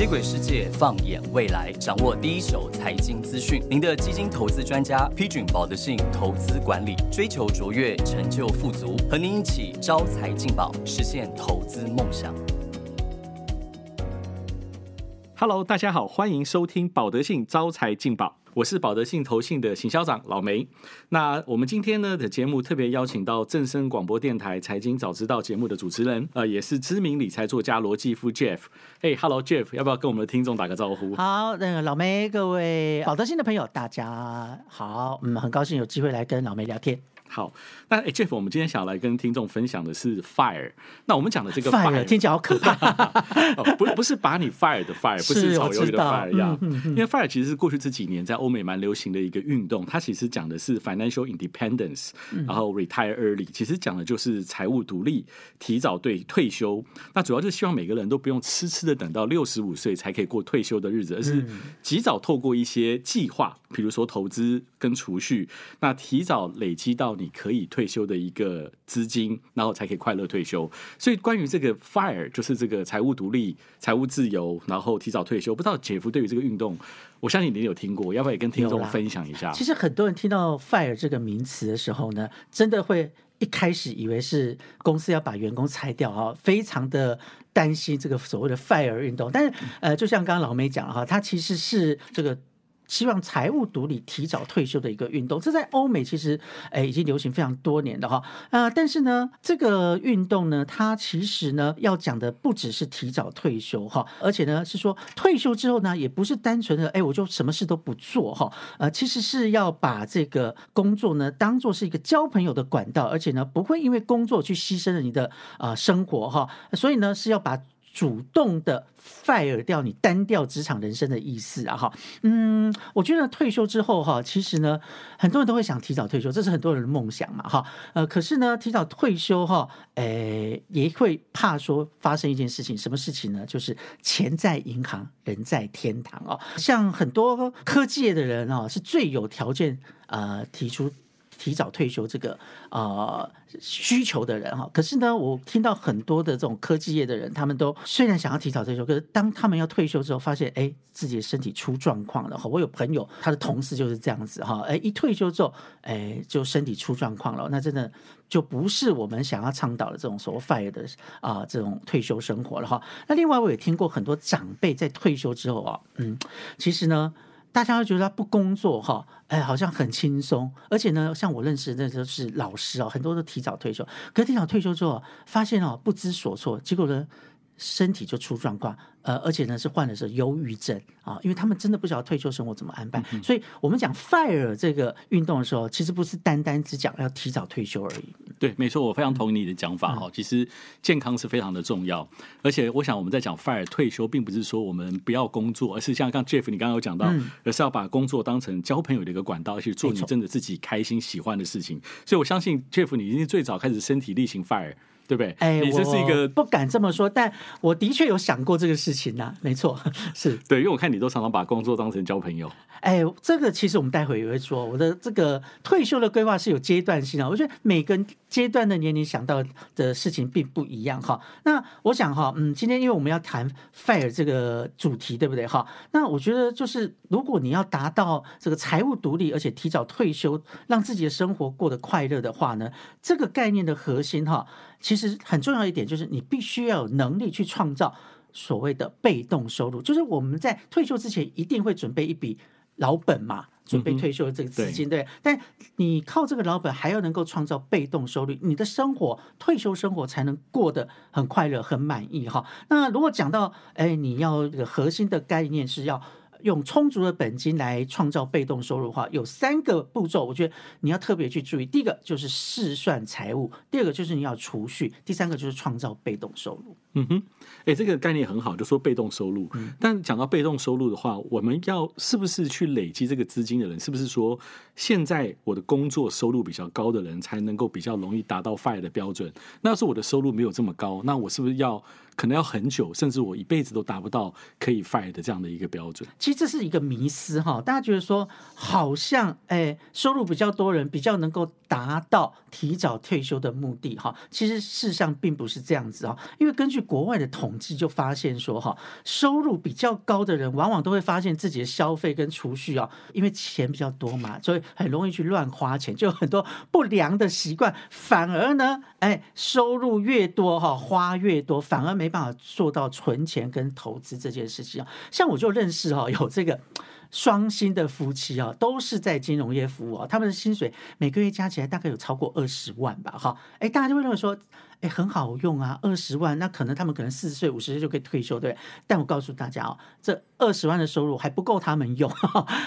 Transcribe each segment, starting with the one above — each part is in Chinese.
接轨世界，放眼未来，掌握第一手财经资讯。您的基金投资专家，批准保德信投资管理，追求卓越，成就富足，和您一起招财进宝，实现投资梦想。Hello，大家好，欢迎收听保德信招财进宝，我是保德信投信的行销长老梅。那我们今天呢的节目特别邀请到正声广播电台财经早知道节目的主持人，呃，也是知名理财作家罗继夫 Jeff。哎，Hello Jeff，要不要跟我们的听众打个招呼？好，那个老梅，各位保德信的朋友，大家好，嗯，很高兴有机会来跟老梅聊天。好，那哎 Jeff，我们今天想来跟听众分享的是 fire。那我们讲的这个 fire 听起来好可怕，哦、不不是把你 fire 的 fire，不是是炒鱿鱼的 fire 呀、嗯嗯因为 fire 其实是过去这几年在欧美蛮流行的一个运动，它其实讲的是 financial independence，、然后 retire early，其实讲的就是财务独立，提早对退休。那主要就是希望每个人都不用痴痴的等到六十五岁才可以过退休的日子，而是及早透过一些计划，比如说投资跟储蓄，那提早累积到你可以退休的一个资金，然后才可以快乐退休。所以关于这个 FIRE，就是这个财务独立、财务自由，然后提早退休，不知道姐夫对于这个运动，我相信你有听过，要不要也跟听众分享一下？其实很多人听到 fire 这个名词的时候呢，真的会一开始以为是公司要把员工裁掉啊，非常的担心这个所谓的 fire 运动。但是呃，就像刚刚老梅讲了哈，它其实是这个。希望财务独立、提早退休的一个运动，这在欧美其实诶已经流行非常多年的哈。呃，但是呢，这个运动呢，它其实呢要讲的不只是提早退休哈，而且呢是说退休之后呢，也不是单纯的哎我就什么事都不做哈，呃，其实是要把这个工作呢当做是一个交朋友的管道，而且呢不会因为工作去牺牲了你的啊、生活哈，所以呢是要把。主动的 fire 掉你单调职场人生的意思啊哈，嗯，我觉得退休之后哈，其实呢，很多人都会想提早退休，这是很多人的梦想嘛哈，呃，可是呢，提早退休哈，诶，也会怕说发生一件事情，什么事情呢？就是钱在银行，人在天堂哦。像很多科技业的人哦，是最有条件呃提出。提早退休这个呃需求的人哈，可是呢，我听到很多的这种科技业的人，他们都虽然想要提早退休，可是当他们要退休之后，发现哎自己的身体出状况了哈。我有朋友，他的同事就是这样子哈，哎一退休之后，哎就身体出状况了，那真的就不是我们想要倡导的这种所谓的啊、这种退休生活了哈。那另外我也听过很多长辈在退休之后啊，嗯，其实呢。大家都觉得他不工作哈，哎，好像很轻松，而且呢，像我认识的那都是老师哦，很多都提早退休，可是提早退休之后，发现哦不知所措，结果呢身体就出状况，呃，而且呢是患的是忧郁症啊，因为他们真的不晓得退休生活怎么安排，所以我们讲 fire 这个运动的时候，其实不是单单只讲要提早退休而已，对，没错，我非常同意你的讲法嗯。哈。其实健康是非常的重要，而且我想我们在讲 fire 退休，并不是说我们不要工作，而是像刚 Jeff 你刚刚有讲到，嗯。而是要把工作当成交朋友的一个管道，而且做你真的自己开心喜欢的事情。所以我相信 Jeff 你一定是最早开始身体力行 fire，对不对？哎，你这是一个我不敢这么说，但我的确有想过这个事情呐、没错，是。对，因为我看你都常常把工作当成交朋友。哎，这个其实我们待会也会说，我的这个退休的规划是有阶段性的。我觉得每个阶段的年龄想到的事情并不一样哈。那我想哈，嗯，今天因为我们要谈 fire 这个主题，对不对哈？那我觉得就是，如果你要达到这个财务独立，而且提早退休，让自己的生活过得快乐的话呢，这个概念的核心哈，其实很重要一点就是，你必须要有能力去创造所谓的被动收入，就是我们在退休之前一定会准备一笔。老本嘛，准备退休的这个资金，对。但你靠这个老本，还要能够创造被动收入，你的生活退休生活才能过得很快乐、很满意哈。那如果讲到，哎，你要这个核心的概念是要。用充足的本金来创造被动收入的话，有三个步骤，我觉得你要特别去注意。第一个就是试算财务，第二个就是你要储蓄，第三个就是创造被动收入。嗯哼，哎，这个概念很好，就说被动收入。但讲到被动收入的话，我们要是不是去累积这个资金的人，是不是说现在我的工作收入比较高的人，才能够比较容易达到 FIRE 的标准？那要是我的收入没有这么高，那我是不是要可能要很久，甚至我一辈子都达不到可以 FIRE 的这样的一个标准？其实这是一个迷思哈，大家觉得说好像哎，收入比较多人比较能够达到提早退休的目的哈，其实事实上并不是这样子啊，因为根据国外的统计就发现说，哈，收入比较高的人，往往都会发现自己的消费跟储蓄啊，因为钱比较多嘛，所以很容易去乱花钱，就很多不良的习惯。反而呢，哎，收入越多哈，花越多，反而没办法做到存钱跟投资这件事情。像我就认识哈，有这个。双薪的夫妻啊，都是在金融业服务啊，他们的薪水每个月加起来大概有超过二十万吧，哈，哎，大家就会认为说，哎，很好用啊，二十万，那可能他们可能四十岁、五十岁就可以退休，对。但我告诉大家哦，这二十万的收入还不够他们用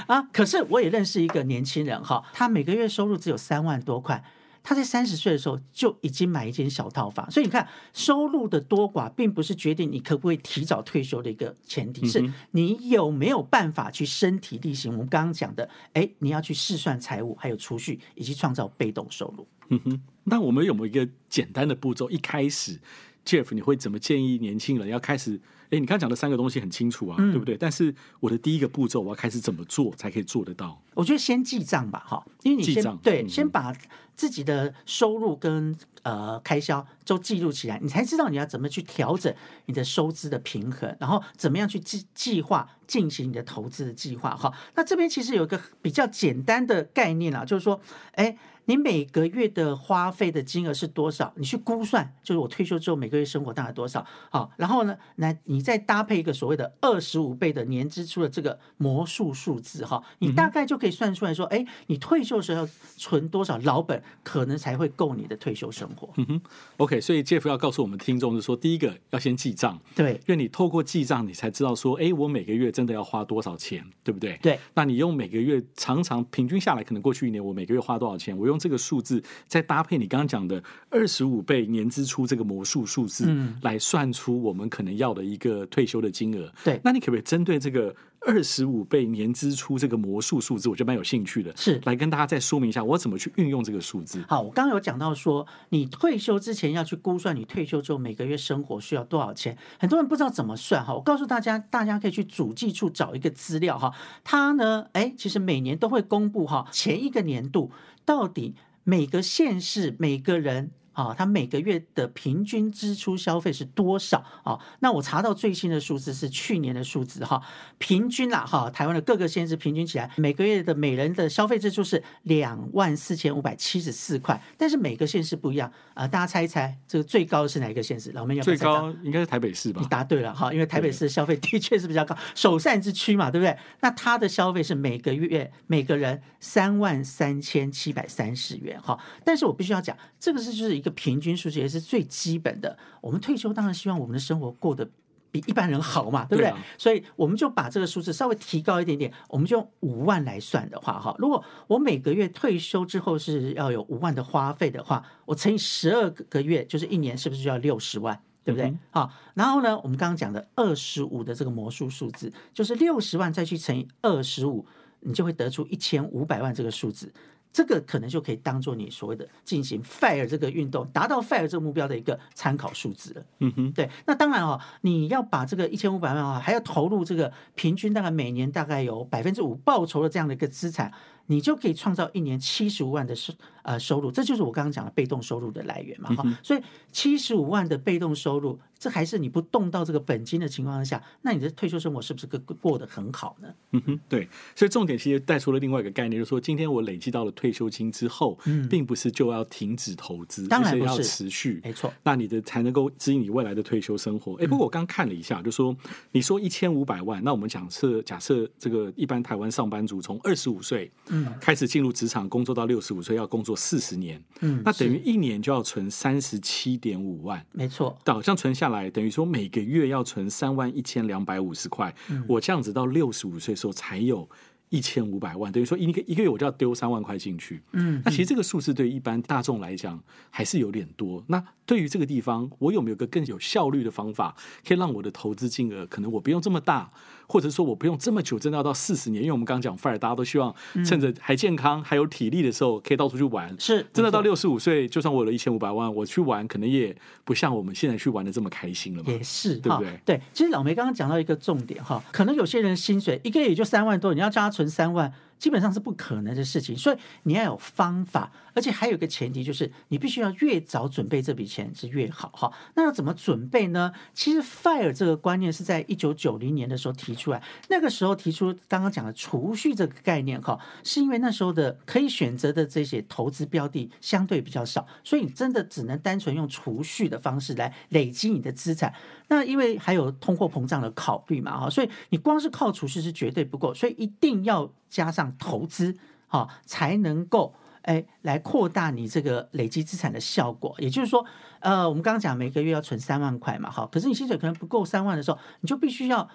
啊。可是我也认识一个年轻人哈，他每个月收入只有三万多块。他在三十岁的时候就已经买一间小套房，所以你看收入的多寡，并不是决定你可不可以提早退休的一个前提，是你有没有办法去身体力行。我们刚刚讲的，哎，你要去试算财务，还有储蓄，以及创造被动收入。嗯哼，那我们有没有一个简单的步骤？一开始，Jeff，你会怎么建议年轻人要开始？哎，你刚讲的三个东西很清楚啊，对不对？但是我的第一个步骤，我要开始怎么做才可以做得到？我觉得先记账吧，哈，因为你先对，先把自己的收入跟呃开销都记录起来，你才知道你要怎么去调整你的收支的平衡，然后怎么样去计计划进行你的投资的计划。哈，那这边其实有一个比较简单的概念啊，就是说，哎。你每个月的花费的金额是多少？你去估算，就是我退休之后每个月生活大概多少？好，然后呢，来你再搭配一个所谓的二十五倍的年支出的这个魔术数字哈，你大概就可以算出来说，哎，你退休时候存多少老本，可能才会够你的退休生活。嗯哼，OK，所以 Jeff 要告诉我们听众是说，第一个要先记账，对，因为你透过记账，你才知道说，哎，我每个月真的要花多少钱，对不对？对，那你用每个月常常平均下来，可能过去一年我每个月花多少钱，我用。用这个数字再搭配你刚刚讲的二十五倍年支出这个魔术数字，来算出我们可能要的一个退休的金额。对，那你可不可以针对这个二十五倍年支出这个魔术数字，我觉得蛮有兴趣的，是来跟大家再说明一下我怎么去运用这个数字。好，我刚刚有讲到说，你退休之前要去估算你退休之后每个月生活需要多少钱，很多人不知道怎么算哈。我告诉大家，大家可以去主计处找一个资料哈，它呢，哎，其实每年都会公布哈，前一个年度。到底每个县市每个人？啊，他每个月的平均支出消费是多少啊？那我查到最新的数字是去年的数字哈，平均啦哈，台湾的各个县市平均起来每个月的每人的消费支出是两万四千五百七十四块，但是每个县市不一样啊，大家猜一猜，这个最高是哪一个县市？老妹要最高应该是台北市吧？你答对了哈，因为台北市的消费的确是比较高，首善之区嘛，对不对？那它的消费是每个月每个人三万三千七百三十元哈，但是我必须要讲，这个是就是。一个平均数字也是最基本的。我们退休当然希望我们的生活过得比一般人好嘛，对不对？所以我们就把这个数字稍微提高一点点，我们就用五万来算的话，哈，如果我每个月退休之后是要有五万的花费的话，我乘以十二个月，就是一年，是不是就要六十万？对不对？好，然后呢，我们刚刚讲的二十五的这个魔术数字，就是六十万再去乘以二十五，你就会得出一千五百万这个数字。这个可能就可以当做你所谓的进行 fire 这个运动，达到 fire 这个目标的一个参考数字了。嗯哼，对。那当然哦，你要把这个一千五百万啊，还要投入这个平均大概每年大概有百分之五报酬的这样的一个资产。你就可以创造一年七十五万的收呃收入，这就是我刚刚讲的被动收入的来源嘛哈。所以七十五万的被动收入，这还是你不动到这个本金的情况下，那你的退休生活是不是过过得很好呢？嗯哼，对。所以重点其实带出了另外一个概念，就是说今天我累积到了退休金之后，并不是就要停止投资，当然要持续，没错。那你的才能够指引你未来的退休生活。哎，不过我刚看了一下，就说你说一千五百万，那我们假设假设这个一般台湾上班族从二十五岁嗯开始进入。职场工作到六十五岁要工作四十年，嗯，那等于一年就要存三十七点五万，没错。好像存下来等于说每个月要存三万一千两百五十块，我这样子到六十五岁时候才有一千五百万，等于说一个一个月我就要丢三万块进去，嗯，那其实这个数字对一般大众来讲还是有点多。那对于这个地方，我有没有个更有效率的方法，可以让我的投资金额可能我不用这么大？或者说我不用这么久，真的要到四十年，因为我们刚刚讲 fire，大家都希望趁着还健康、还有体力的时候，可以到处去玩。是，真的到六十五岁，就算我有了一千五百万，我去玩，可能也不像我们现在去玩的这么开心了嘛。也是，对不对？对，其实老梅刚刚讲到一个重点哈，可能有些人薪水一个月也就三万多，你要叫他存三万。基本上是不可能的事情。所以你要有方法，而且还有一个前提就是你必须要越早准备这笔钱是越好哈。那要怎么准备呢？其实 FIRE 这个观念是在一九九零年的时候提出来，那个时候提出刚刚讲的储蓄这个概念哈，是因为那时候的可以选择的这些投资标的相对比较少，所以你真的只能单纯用储蓄的方式来累积你的资产。那因为还有通货膨胀的考虑嘛哈，所以你光是靠储蓄是绝对不够，所以一定要加上投资哈，才能够哎来扩大你这个累积资产的效果。也就是说，呃，我们刚刚讲每个月要存三万块嘛哈，可是你薪水可能不够三万的时候，你就必须要。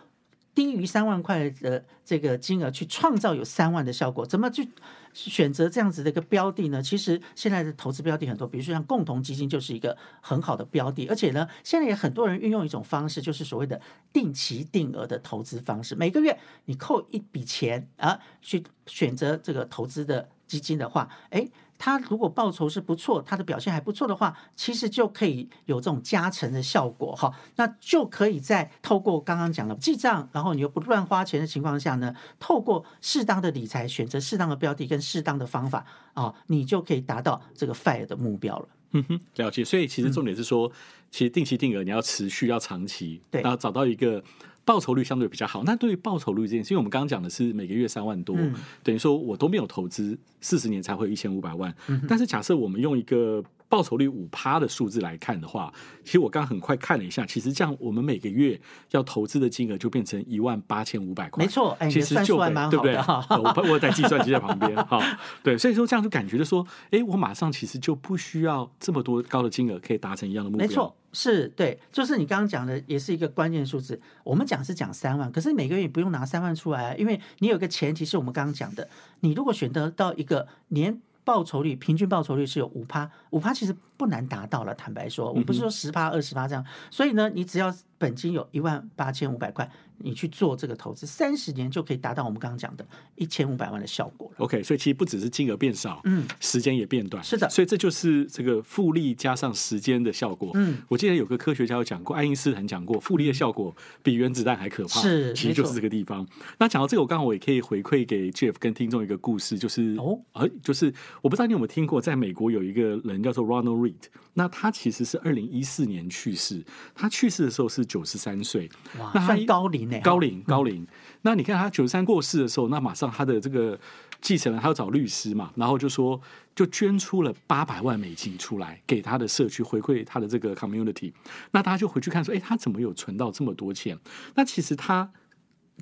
低于三万块的这个金额去创造有三万的效果，怎么去选择这样子的一个标的呢？其实现在的投资标的很多，比如说像共同基金就是一个很好的标的，而且呢，现在也很多人运用一种方式，就是所谓的定期定额的投资方式，每个月你扣一笔钱啊，去选择这个投资的基金的话，哎。它如果报酬是不错，他的表现还不错的话，其实就可以有这种加成的效果哈。那就可以在透过刚刚讲的记账，然后你又不乱花钱的情况下呢，透过适当的理财，选择适当的标的跟适当的方法啊，你就可以达到这个 FIRE 的目标了。嗯哼，了解。所以其实重点是说，其实定期定额你要持续要长期，对，然后找到一个。报酬率相对比较好，那对于报酬率这件事，因为我们刚刚讲的是每个月三万多，等于说我都没有投资，四十年才会有一千五百万。但是假设我们用一个报酬率五趴的数字来看的话，其实我刚很快看了一下，其实这样我们每个月要投资的金额就变成一万八千五百块。没错，其实就对不对？我我在计算机在旁边，哈，对，所以说这样就感觉就说，哎，我马上其实就不需要这么多高的金额可以达成一样的目标。没错，是对，就是你刚刚讲的，也是一个关键数字。我们讲是讲三万，可是每个月不用拿三万出来啊，因为你有个前提是我们刚刚讲的，你如果选择到一个年。报酬率平均报酬率是有五趴，五趴其实不难达到了。坦白说，我不是说十趴、二十趴这样，所以呢，你只要本金有一万八千五百块。你去做这个投资，三十年就可以达到我们刚刚讲的一千五百万的效果了。OK，所以其实不只是金额变少，嗯，时间也变短。是的，所以这就是这个复利加上时间的效果。嗯，我记得有个科学家有讲过，爱因斯坦讲过，复利的效果比原子弹还可怕。是，其实就是这个地方。那讲到这个，我刚好我也可以回馈给 Jeff 跟听众一个故事，就是哦，呃，就是我不知道你有没有听过，在美国有一个人叫做 Ronald Reed，那他其实是二零一四年去世，他去世的时候是九十三岁，哇，算高龄呢，高龄高龄。那你看他九十三过世的时候，那马上他的这个继承人他要找律师嘛，然后就说就捐出了八百万美金出来给他的社区回馈他的这个 community。那大家就回去看说，哎，他怎么有存到这么多钱？那其实他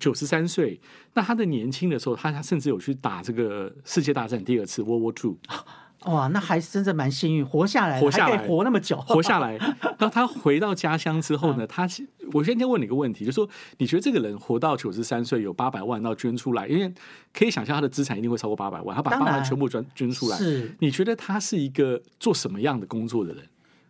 九十三岁，那他的年轻的时候，他他甚至有去打这个世界大战第二次 World War Two。哇，那还是真的蛮幸运，活下来，活下来，活那么久，活下来。那他回到家乡之后呢？他，我先先问你一个问题，就说你觉得这个人活到九十三岁，有八百万要捐出来，因为可以想象他的资产一定会超过八百万，他把八百万全部捐捐出来。是，你觉得他是一个做什么样的工作的人？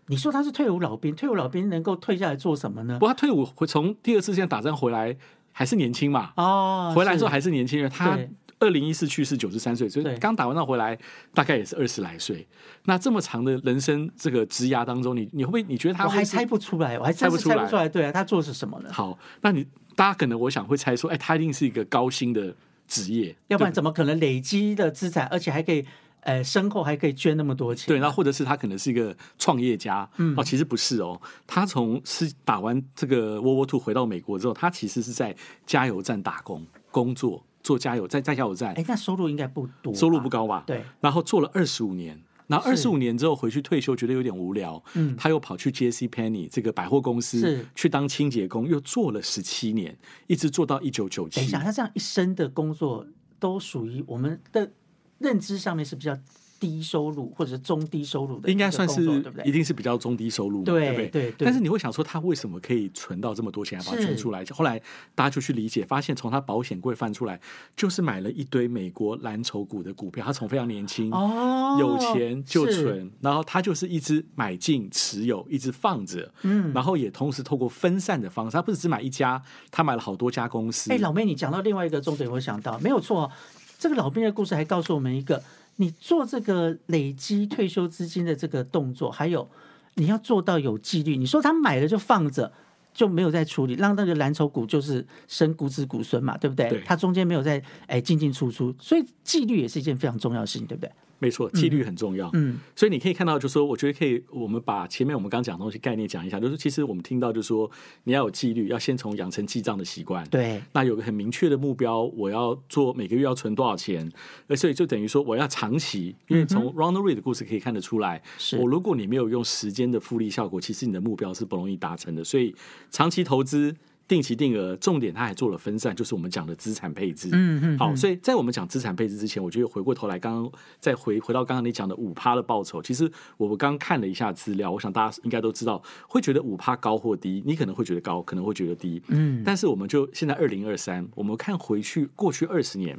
你说他是退伍老兵，退伍老兵能够退下来做什么呢？不，他退伍回从第二次线打仗回来还是年轻嘛？哦，回来之后还是年轻人，他。二零一四去世，九十三岁，所以刚打完仗回来，大概也是二十来岁。那这么长的人生这个职涯当中，你你会不会？你觉得他？我还猜不出来，我还猜不出来。对啊，他做的是什么呢？好，那你大家可能我想会猜说，哎，他一定是一个高薪的职业，要不然怎么可能累积的资产，而且还可以，呃，身后还可以捐那么多钱？对，那或者是他可能是一个创业家？嗯，哦，其实不是哦，他从是打完这个 World War Two 回到美国之后，他其实是在加油站打工工作。做加油，在在加油站，哎，那收入应该不多，收入不高吧？对。然后做了二十五年，然后二十五年之后回去退休，觉得有点无聊，嗯，他又跑去 J C Penny 这个百货公司去当清洁工，又做了十七年，一直做到一九九七。等一下，他这样一生的工作都属于我们的认知上面是比较。低收入或者是中低收入的，应该算是对不对？一定是比较中低收入，对不对？对。但是你会想说，他为什么可以存到这么多钱，把它存出来？后来大家就去理解，发现从他保险柜翻出来，就是买了一堆美国蓝筹股的股票。他从非常年轻，哦，有钱就存，然后他就是一直买进持有，一直放着，嗯，然后也同时透过分散的方式，他不是只买一家，他买了好多家公司。哎，老妹，你讲到另外一个重点，我想到没有错，这个老兵的故事还告诉我们一个。你做这个累积退休资金的这个动作，还有你要做到有纪律。你说他买了就放着，就没有在处理，让那个蓝筹股就是生股子股孙嘛，对不对？对它中间没有在哎进进出出，所以纪律也是一件非常重要的事情，对不对？没错，纪律很重要。嗯，所以你可以看到，就是说，我觉得可以，我们把前面我们刚讲的东西概念讲一下，就是其实我们听到，就是说，你要有纪律，要先从养成记账的习惯。对，那有个很明确的目标，我要做每个月要存多少钱，而，所以就等于说我要长期，因为从 Ronald Reed 的故事可以看得出来，是我如果你没有用时间的复利效果，其实你的目标是不容易达成的。所以长期投资。定期定额，重点它还做了分散，就是我们讲的资产配置。嗯嗯，好，所以在我们讲资产配置之前，我觉得回过头来，刚刚再回回到刚刚你讲的五趴的报酬，其实我们刚看了一下资料，我想大家应该都知道，会觉得五趴高或低，你可能会觉得高，可能会觉得低。嗯，但是我们就现在二零二三，我们看回去过去二十年。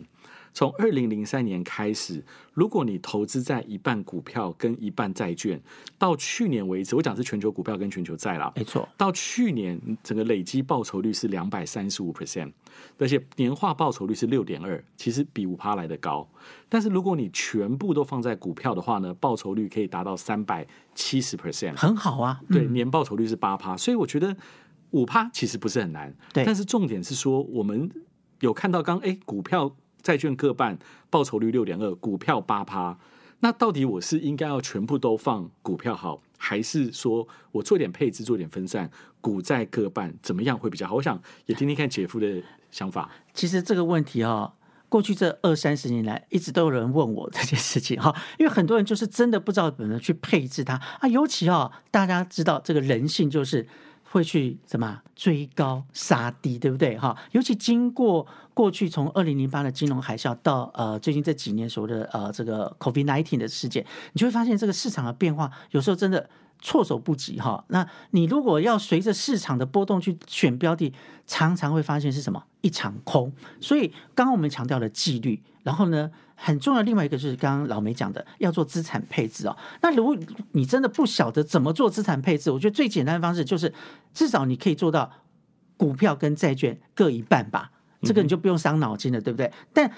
从二零零三年开始，如果你投资在一半股票跟一半债券，到去年为止，我讲是全球股票跟全球债啦，没错，到去年整个累积报酬率是两百三十五 percent，而且年化报酬率是六点二，其实比五趴来的高。但是如果你全部都放在股票的话呢，报酬率可以达到三百七十 percent，很好啊。对，嗯年报酬率是八趴，所以我觉得五趴其实不是很难。对但是重点是说，我们有看到刚哎，股票、债券各半，报酬率六点二，股票八趴。那到底我是应该要全部都放股票好，还是说我做点配置，做点分散，股债各半，怎么样会比较好？我想也听听看姐夫的想法。其实这个问题哦，过去这二三十年来，一直都有人问我这件事情哈，因为很多人就是真的不知道怎么去配置它啊，尤其哦，大家知道这个人性就是。会去什么追高杀低，对不对哈？尤其经过过去从二零零八的金融海啸到呃最近这几年所谓的呃这个 COVID nineteen 的事件，你就会发现这个市场的变化有时候真的措手不及哈。那你如果要随着市场的波动去选标的，常常会发现是什么一场空。所以刚刚我们强调了纪律，然后呢，很重要另外一个就是刚刚老梅讲的要做资产配置哦。那如果你真的不晓得怎么做资产配置，我觉得最简单的方式就是至少你可以做到股票跟债券各一半吧，这个你就不用伤脑筋了，对不对？但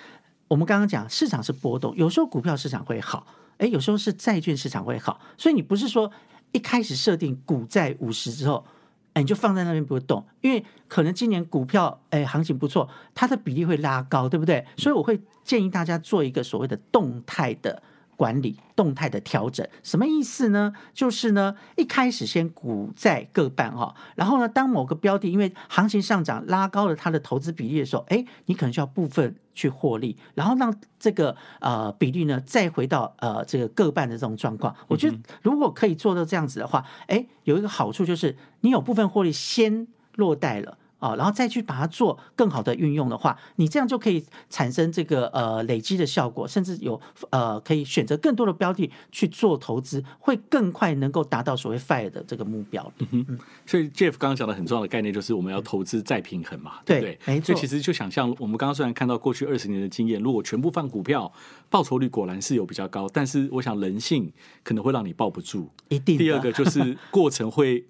我们刚刚讲市场是波动，有时候股票市场会好，哎，有时候是债券市场会好，所以你不是说一开始设定股债五十之后。哎，你就放在那边不会动，因为可能今年股票哎行情不错，它的比例会拉高，对不对？所以我会建议大家做一个所谓的动态的管理、动态的调整。什么意思呢？就是呢，一开始先股债各半哈，然后呢，当某个标的因为行情上涨拉高了它的投资比例的时候，哎，你可能需要部分去获利，然后让这个呃比例呢再回到呃这个各半的这种状况。我觉得如果可以做到这样子的话，哎，有一个好处就是你有部分获利先落袋了。啊，然后再去把它做更好的运用的话，你这样就可以产生这个呃累积的效果，甚至有呃可以选择更多的标的去做投资，会更快能够达到所谓 FIRE 的这个目标。所以 Jeff 刚刚讲的很重要的概念就是我们要投资再平衡嘛，对不对？没错所以其实就想象我们刚刚虽然看到过去二十年的经验，如果全部放股票，报酬率果然是有比较高，但是我想人性可能会让你抱不住。一定。第二个就是过程会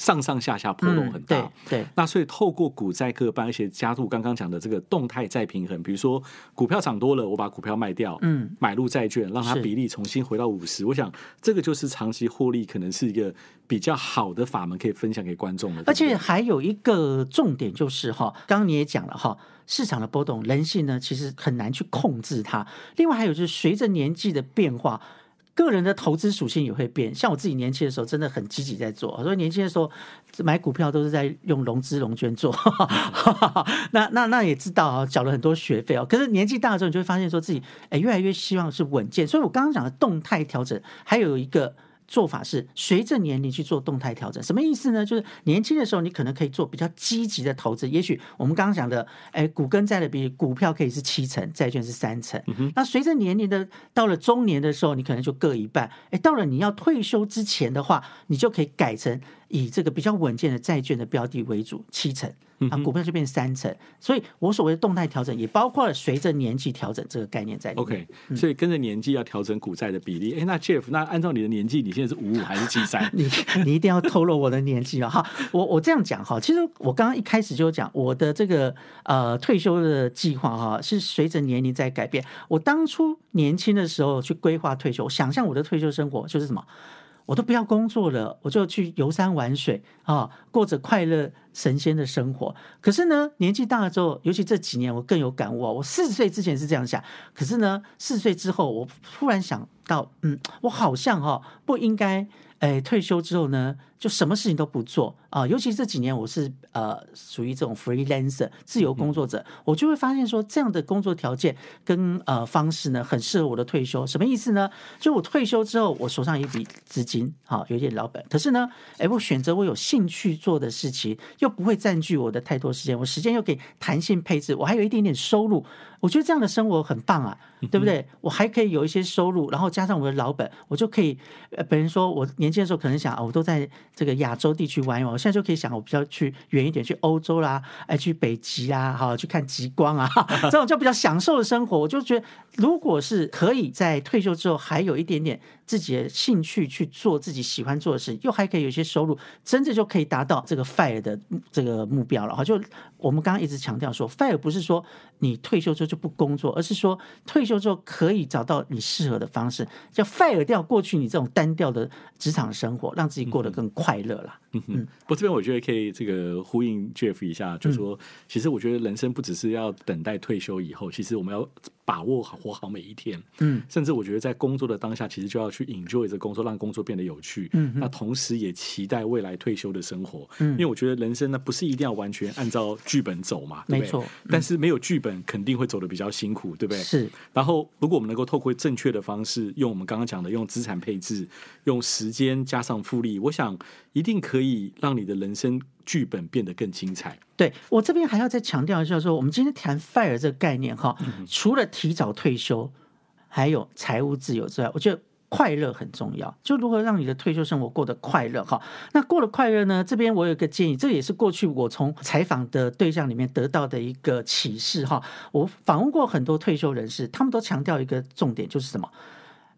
上上下下波动很大。嗯、对对那所以透过股债各半，而且加入刚刚讲的这个动态再平衡，比如说股票涨多了，我把股票卖掉，嗯，买入债券，让它比例重新回到五十。我想这个就是长期获利，可能是一个比较好的法门，可以分享给观众的。而且还有一个重点就是哈，刚刚你也讲了哈，市场的波动，人性呢其实很难去控制它。另外还有就是随着年纪的变化。个人的投资属性也会变，像我自己年轻的时候真的很积极在做，所以年轻的时候买股票都是在用融资融券做，那那那也知道啊，缴了很多学费哦。可是年纪大了之后，你就会发现说自己哎越来越希望是稳健，所以我刚刚讲的动态调整，还有一个。做法是随着年龄去做动态调整，什么意思呢？就是年轻的时候你可能可以做比较积极的投资，也许我们刚刚讲的，哎，股跟债的比股票可以是七成，债券是三成。那随着年龄的到了中年的时候，你可能就各一半。哎，到了你要退休之前的话，你就可以改成以这个比较稳健的债券的标的为主，七成。啊，股票就变三成，所以我所谓的动态调整也包括了随着年纪调整这个概念在里面。OK，所以跟着年纪要调整股债的比例。哎，那 Jeff，那按照你的年纪，你现在是五五还是七三？你你一定要透露我的年纪啊！哈，我我这样讲哈，其实我刚刚一开始就讲我的这个呃退休的计划哈，是随着年龄在改变。我当初年轻的时候去规划退休，想象我的退休生活就是什么？我都不要工作了，我就去游山玩水啊，过着快乐神仙的生活。可是呢，年纪大了之后，尤其这几年，我更有感悟啊。我四十岁之前是这样想，可是呢，四十岁之后，我突然想到，嗯，我好像哈不应该。哎，退休之后呢，就什么事情都不做啊。尤其这几年，我是呃属于这种 freelancer 自由工作者，我就会发现说，这样的工作条件跟呃方式呢，很适合我的退休。什么意思呢？就我退休之后，我手上有一笔资金，好有点老本。可是呢，哎，我选择我有兴趣做的事情，又不会占据我的太多时间，我时间又可以弹性配置，我还有一点点收入。我觉得这样的生活很棒啊，对不对？我还可以有一些收入，然后加上我的老本，我就可以。呃，本人说我年轻的时候可能想啊，我都在这个亚洲地区玩一玩，我现在就可以想，我比较去远一点，去欧洲啦，哎，去北极啊，好去看极光啊，这种就比较享受的生活。我就觉得，如果是可以在退休之后还有一点点自己的兴趣去做自己喜欢做的事，又还可以有一些收入，真的就可以达到这个 fire 的这个目标了。哈，就我们刚刚一直强调说，fire 不是说你退休之后。就不工作，而是说退休之后可以找到你适合的方式，要 fire 掉过去你这种单调的职场生活，让自己过得更快乐啦。嗯哼，不，这边我觉得可以这个呼应 Jeff 一下，就说其实我觉得人生不只是要等待退休以后，其实我们要把握好活好每一天。嗯，甚至我觉得在工作的当下，其实就要去 enjoy 这工作，让工作变得有趣。嗯，那同时也期待未来退休的生活。嗯，因为我觉得人生呢不是一定要完全按照剧本走嘛，没错。但是没有剧本肯定会走的比较辛苦，对不对？是。然后如果我们能够透过正确的方式，用我们刚刚讲的用资产配置，用时间加上复利，我想一定可以让你的。人生剧本变得更精彩。对我这边还要再强调一下，说我们今天谈 fire 这个概念哈，除了提早退休，还有财务自由之外，我觉得快乐很重要。就如何让你的退休生活过得快乐哈？那过了快乐呢？这边我有一个建议，这也是过去我从采访的对象里面得到的一个启示哈。我访问过很多退休人士，他们都强调一个重点，就是什么？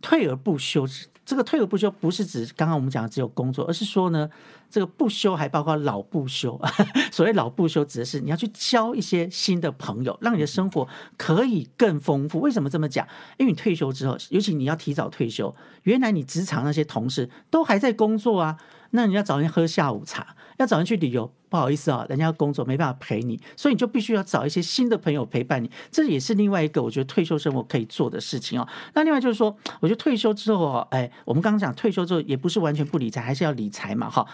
退而不休。这个退而不休不是指刚刚我们讲的只有工作，而是说呢，这个不休还包括老不休。所谓老不休，指的是你要去交一些新的朋友，让你的生活可以更丰富。为什么这么讲？因为你退休之后，尤其你要提早退休，原来你职场那些同事都还在工作啊，那你要找人喝下午茶，要找人去旅游。不好意思啊，人家工作没办法陪你，所以你就必须要找一些新的朋友陪伴你。这也是另外一个我觉得退休生活可以做的事情哦。那另外就是说，我觉得退休之后哦，哎，我们刚刚讲退休之后也不是完全不理财，还是要理财嘛，哈。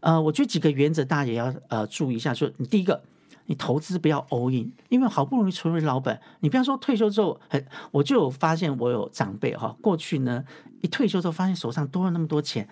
呃，我觉得几个原则大家也要呃注意一下。说你第一个，你投资不要 all in，因为好不容易存回老本，你不要说退休之后，很我就有发现我有长辈哈，过去呢一退休之后发现手上多了那么多钱，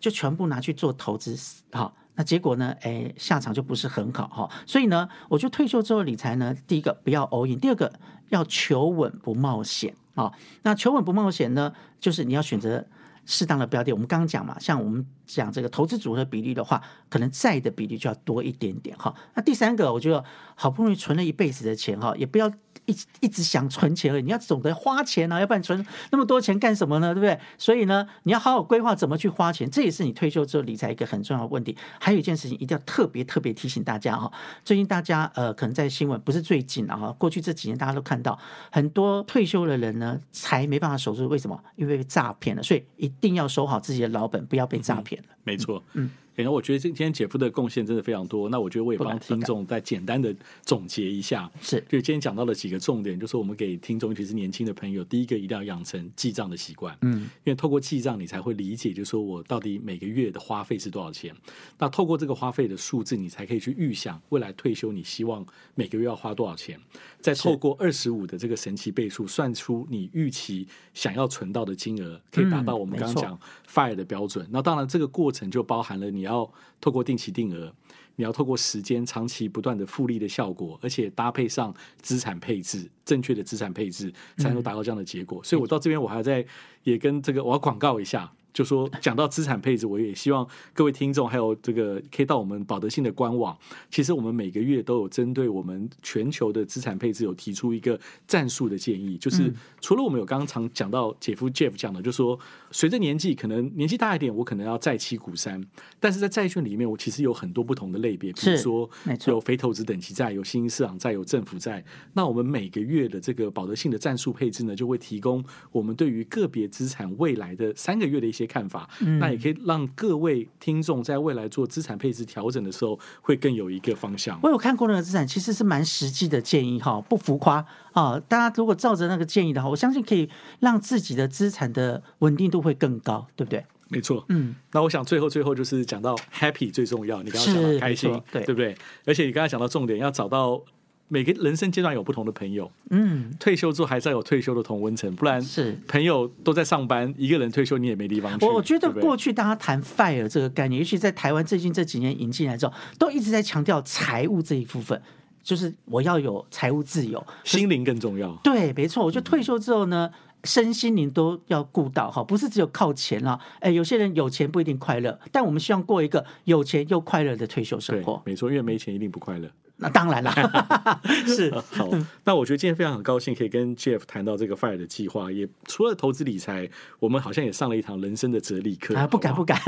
就全部拿去做投资，哈。那结果呢？哎，下场就不是很好哈。所以呢，我觉得退休之后理财呢，第一个不要 all in，第二个要求稳不冒险啊。那求稳不冒险呢，就是你要选择适当的标的。我们刚刚讲嘛，像我们讲这个投资组合比例的话，可能债的比例就要多一点点哈。那第三个，我觉得好不容易存了一辈子的钱哈，也不要。一一直想存钱而已，你要懂得花钱啊，要不然存那么多钱干什么呢？对不对？所以呢，你要好好规划怎么去花钱，这也是你退休之后理财一个很重要的问题。还有一件事情一定要特别特别提醒大家哈，最近大家呃可能在新闻不是最近啊，过去这几年大家都看到很多退休的人呢，才没办法守住，为什么？因为被诈骗了，所以一定要守好自己的老本，不要被诈骗了。没错，嗯。然后我觉得今天姐夫的贡献真的非常多。那我觉得我也帮听众再简单的总结一下，是就今天讲到了几个重点，就是我们给听众，尤其是年轻的朋友，第一个一定要养成记账的习惯，嗯，因为透过记账，你才会理解，就是说我到底每个月的花费是多少钱。那透过这个花费的数字，你才可以去预想未来退休你希望每个月要花多少钱。再透过二十五的这个神奇倍数，算出你预期想要存到的金额，可以达到我们刚刚讲 fire 的标准。那当然，这个过程就包含了你你要透过定期定额，你要透过时间长期不断的复利的效果，而且搭配上资产配置，正确的资产配置，才能达到这样的结果。所以我到这边，我还要再也跟这个我要广告一下。就说讲到资产配置，我也希望各位听众还有这个可以到我们保德信的官网。其实我们每个月都有针对我们全球的资产配置有提出一个战术的建议。就是除了我们有刚刚常讲到姐夫 Jeff 讲的，就说随着年纪可能年纪大一点，我可能要债期股三。但是在债券里面，我其实有很多不同的类别，比如说有非投资等级债、有新兴市场债、有政府债。那我们每个月的这个保德信的战术配置呢，就会提供我们对于个别资产未来的三个月的一些。些看法，嗯那也可以让各位听众在未来做资产配置调整的时候，会更有一个方向。我有看过那个资产，其实是蛮实际的建议哈，不浮夸啊。大家如果照着那个建议的话，我相信可以让自己的资产的稳定度会更高，对不对？没错，嗯，那我想最后最后就是讲到 happy 最重要，你刚刚讲到开心，对对不对？而且你刚刚讲到重点，要找到每个人生阶段有不同的朋友，嗯，退休之后还是要有退休的同温层，不然是。朋友都在上班，一个人退休你也没地方去。我我觉得过去大家谈 fire 这个概念，尤其在台湾最近这几年引进来之后，都一直在强调财务这一部分，就是我要有财务自由。心灵更重要。对，没错。我觉得退休之后呢，身心灵都要顾到哈，不是只有靠钱啦。哎，有些人有钱不一定快乐，但我们希望过一个有钱又快乐的退休生活，。没错，因为没钱一定不快乐。那当然啦，是好，那我觉得今天非常很高兴可以跟 Jeff 谈到这个 Fire 的计划，也除了投资理财，我们好像也上了一堂人生的哲理课啊，不敢不敢。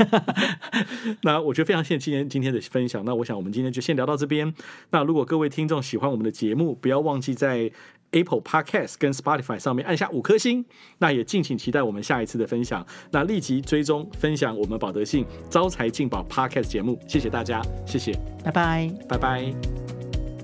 那我觉得非常谢谢今天今天的分享。那我想我们今天就先聊到这边。那如果各位听众喜欢我们的节目，不要忘记在 Apple Podcast 跟 Spotify 上面按下五颗星。那也敬请期待我们下一次的分享。那立即追踪分享我们保德信招财进宝 Podcast 节目。谢谢大家，谢谢，拜拜。拜拜。